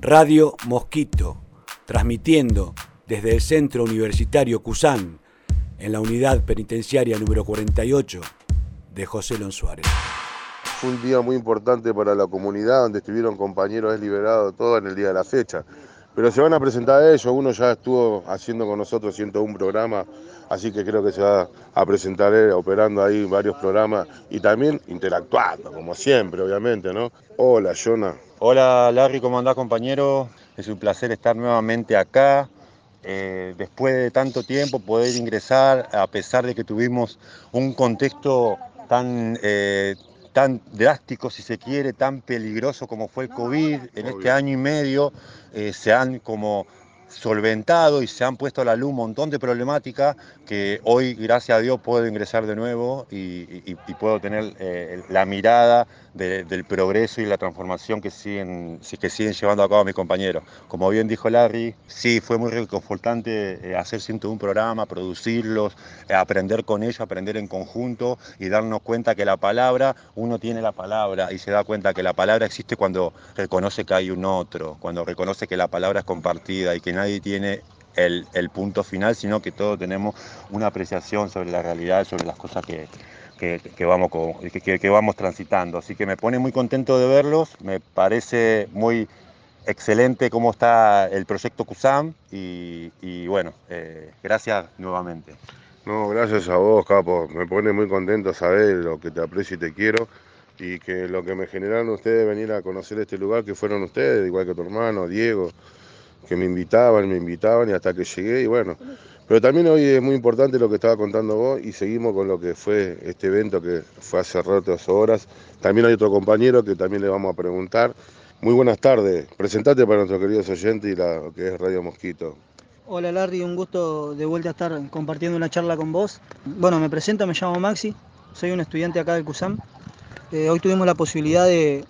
Radio Mosquito, transmitiendo desde el Centro Universitario Cusán, en la unidad penitenciaria número 48 de José Lon Suárez. Fue un día muy importante para la comunidad, donde estuvieron compañeros liberados todos en el día de la fecha. Pero se van a presentar ellos, uno ya estuvo haciendo con nosotros 101 programa, así que creo que se va a presentar él operando ahí varios programas y también interactuando, como siempre, obviamente, ¿no? Hola, Jonah. Hola, Larry, ¿cómo andás, compañero? Es un placer estar nuevamente acá. Eh, después de tanto tiempo poder ingresar, a pesar de que tuvimos un contexto tan, eh, tan drástico, si se quiere, tan peligroso como fue el COVID, en este año y medio eh, se han como solventado y se han puesto a la luz un montón de problemáticas que hoy, gracias a Dios, puedo ingresar de nuevo y, puedo tener eh, la mirada del progreso y la transformación que siguen, que siguen llevando a cabo mis compañeros. Como bien dijo Larry, sí, fue muy reconfortante eh, hacer un programa, producirlos, eh, aprender con ellos, aprender en conjunto y darnos cuenta que la palabra, uno tiene la palabra y se da cuenta que la palabra existe cuando reconoce que hay un otro, cuando reconoce que la palabra es compartida y que nadie tiene el, punto final, sino que todos tenemos una apreciación sobre la realidad, sobre las cosas que, vamos, que, vamos transitando. Así que me pone muy contento de verlos, me parece muy excelente cómo está el proyecto CUSAM y, bueno, eh, gracias nuevamente. No, gracias a vos, Capo. Me pone muy contento saber lo que te aprecio y te quiero y que lo que me generaron ustedes venir a conocer este lugar, que fueron ustedes, igual que tu hermano, Diego, que me invitaban, me invitaban y hasta que llegué y bueno. Pero también hoy es muy importante lo que estaba contando vos y seguimos con lo que fue este evento que fue hace rato, horas. También hay otro compañero que también le vamos a preguntar. Muy buenas tardes. Presentate para nuestros queridos oyentes y lo que es Radio Mosquito. Hola Larry, un gusto de vuelta a estar compartiendo una charla con vos. Bueno, me presento, me llamo Maxi, soy un estudiante acá del CUSAM. Eh, hoy tuvimos la posibilidad de,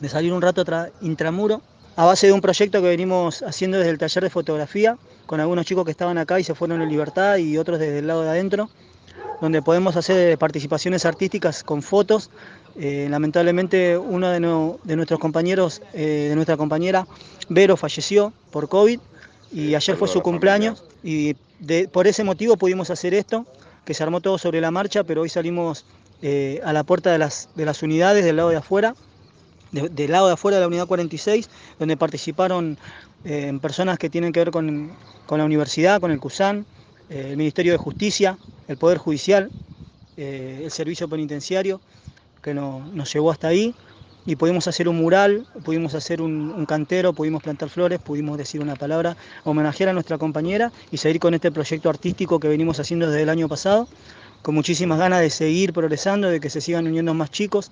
de salir un rato intramuro a base de un proyecto que venimos haciendo desde el taller de fotografía, con algunos chicos que estaban acá y se fueron en libertad y otros desde el lado de adentro, donde podemos hacer participaciones artísticas con fotos. Eh, lamentablemente uno de, nuestros compañeros, eh, de nuestra compañera, Vero, falleció por COVID y ayer fue su cumpleaños y por ese motivo pudimos hacer esto, que se armó todo sobre la marcha, pero hoy salimos eh, a la puerta de las, de las unidades del lado de afuera del lado de afuera de la unidad 46, donde participaron eh, personas que tienen que ver con, la universidad, con el CUSAN, eh, el Ministerio de Justicia, el Poder Judicial, eh, el Servicio Penitenciario, que nos llevó hasta ahí. Y pudimos hacer un mural, pudimos hacer un, cantero, pudimos plantar flores, pudimos decir una palabra, homenajear a nuestra compañera y seguir con este proyecto artístico que venimos haciendo desde el año pasado, con muchísimas ganas de seguir progresando, de que se sigan uniendo más chicos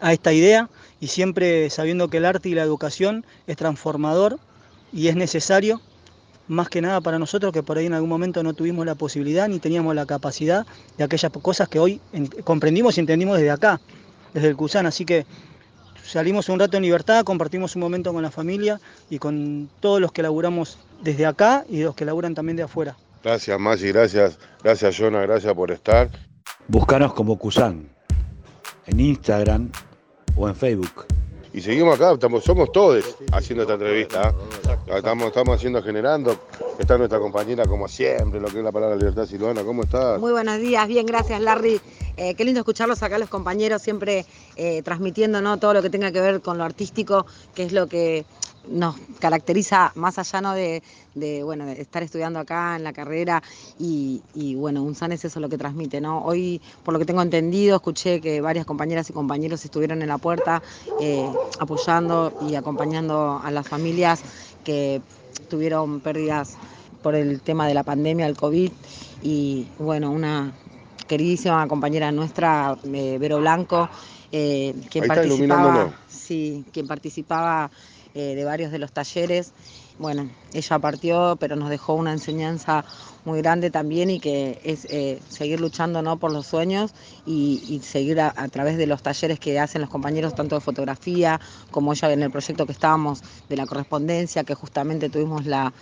a esta idea y siempre sabiendo que el arte y la educación es transformador y es necesario, más que nada para nosotros que por ahí en algún momento no tuvimos la posibilidad ni teníamos la capacidad de aquellas cosas que hoy comprendimos y entendimos desde acá, desde el CUSAN. Así que salimos un rato en libertad, compartimos un momento con la familia y con todos los que laburamos desde acá y los que laburan también de afuera. Gracias, Masi, gracias, gracias, Jonah, gracias por estar. Búscanos como CUSAN en Instagram, o en Facebook. Y seguimos acá, estamos, somos todos haciendo esta entrevista. ¿eh? Estamos, estamos haciendo, generando. Está nuestra compañera, como siempre, lo que es la palabra libertad, Silvana. ¿Cómo estás? Muy buenos días, bien, gracias, Larry. Eh, qué lindo escucharlos acá, los compañeros, siempre eh, transmitiendo ¿no? todo lo que tenga que ver con lo artístico, que es lo que nos caracteriza más allá ¿no? de, bueno, de estar estudiando acá en la carrera y, bueno, un SAN es eso lo que transmite. ¿no? Hoy, por lo que tengo entendido, escuché que varias compañeras y compañeros estuvieron en la puerta eh, apoyando y acompañando a las familias que tuvieron pérdidas por el tema de la pandemia, el COVID y bueno, una queridísima compañera nuestra, eh, Vero Blanco, eh, quien participaba, sí, quien participaba eh, de varios de los talleres. Bueno, ella partió, pero nos dejó una enseñanza muy grande también y que es eh, seguir luchando ¿no? por los sueños y, seguir a, través de los talleres que hacen los compañeros, tanto de fotografía como ella en el proyecto que estábamos de la correspondencia, que justamente tuvimos la,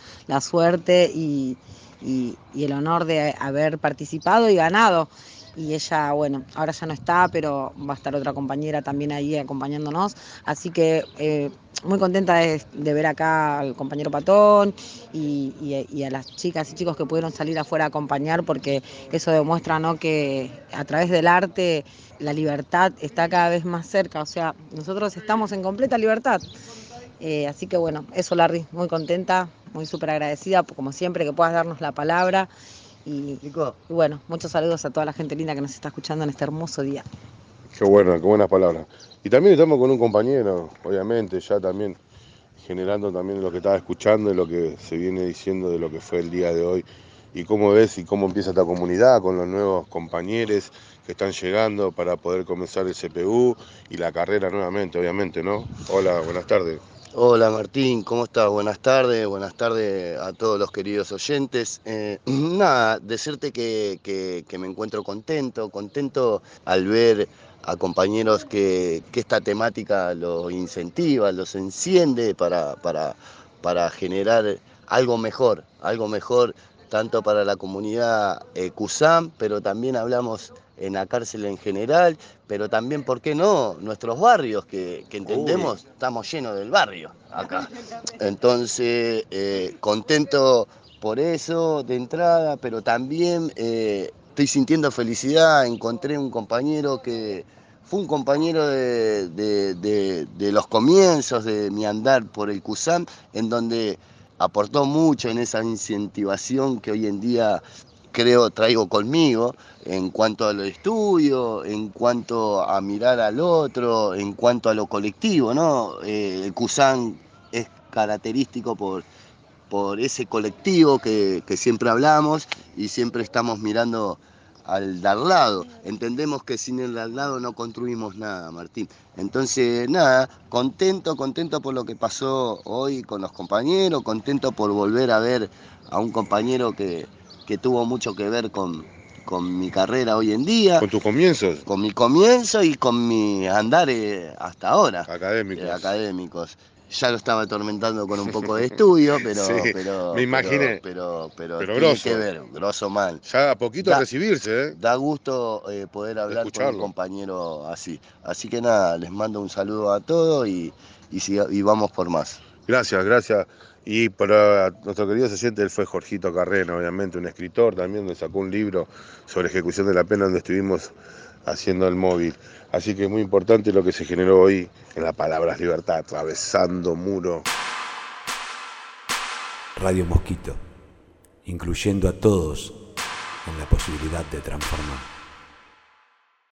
suerte y, y el honor de haber participado y ganado y ella, bueno, ahora ya no está, pero va a estar otra compañera también ahí acompañándonos. Así que eh, muy contenta de, ver acá al compañero Patón y, a las chicas y chicos que pudieron salir afuera a acompañar, porque eso demuestra ¿no? que a través del arte la libertad está cada vez más cerca. O sea, nosotros estamos en completa libertad. Eh, así que bueno, eso Larry, muy contenta, muy súper agradecida, como siempre, que puedas darnos la palabra. Y, y, bueno, muchos saludos a toda la gente linda que nos está escuchando en este hermoso día. Qué bueno, qué buenas palabras. Y también estamos con un compañero, obviamente, ya también generando también lo que estaba escuchando y lo que se viene diciendo de lo que fue el día de hoy. Y cómo ves y cómo empieza esta comunidad con los nuevos compañeros que están llegando para poder comenzar el CPU y la carrera nuevamente, obviamente, ¿no? Hola, buenas tardes. Hola Martín, ¿cómo estás? Buenas tardes, buenas tardes a todos los queridos oyentes. Eh, nada, decirte que, que me encuentro contento, contento al ver a compañeros que, esta temática los incentiva, los enciende para, para, para, generar algo mejor, algo mejor tanto para la comunidad eh, CUSAM, pero también hablamos en la cárcel en general, pero también, ¿por qué no?, nuestros barrios, que, entendemos, estamos llenos del barrio acá. Entonces, eh, contento por eso de entrada, pero también eh, estoy sintiendo felicidad, encontré un compañero que fue un compañero de, los comienzos de mi andar por el CUSAM, en donde aportó mucho en esa incentivación que hoy en día creo traigo conmigo en cuanto a lo estudio, en cuanto a mirar al otro, en cuanto a lo colectivo, ¿no? Eh, el CUSAM es característico por, por ese colectivo que, que siempre hablamos y siempre estamos mirando al de al lado. Entendemos que sin el de al lado no construimos nada, Martín. Entonces, nada, contento, contento por lo que pasó hoy con los compañeros, contento por volver a ver a un compañero que, que tuvo mucho que ver con, con mi carrera hoy en día. ¿Con tus comienzos? Con mi comienzo y con mi andar hasta ahora. Académicos. Eh, académicos ya lo estaba atormentando con un poco de estudio, pero, pero me imaginé. Pero, pero, pero, tiene que ver, grosso mal. Ya a poquito a recibirse, ¿eh? Da gusto eh, poder hablar con un compañero así. Así que nada, les mando un saludo a todos y, y, vamos por más. Gracias, gracias. Y para nuestro querido se siente, él fue Jorgito Carrena, obviamente, un escritor también, donde sacó un libro sobre ejecución de la pena donde estuvimos haciendo el móvil. Así que es muy importante lo que se generó hoy en la palabra libertad, atravesando muro. Radio Mosquito, incluyendo a todos en la posibilidad de transformar.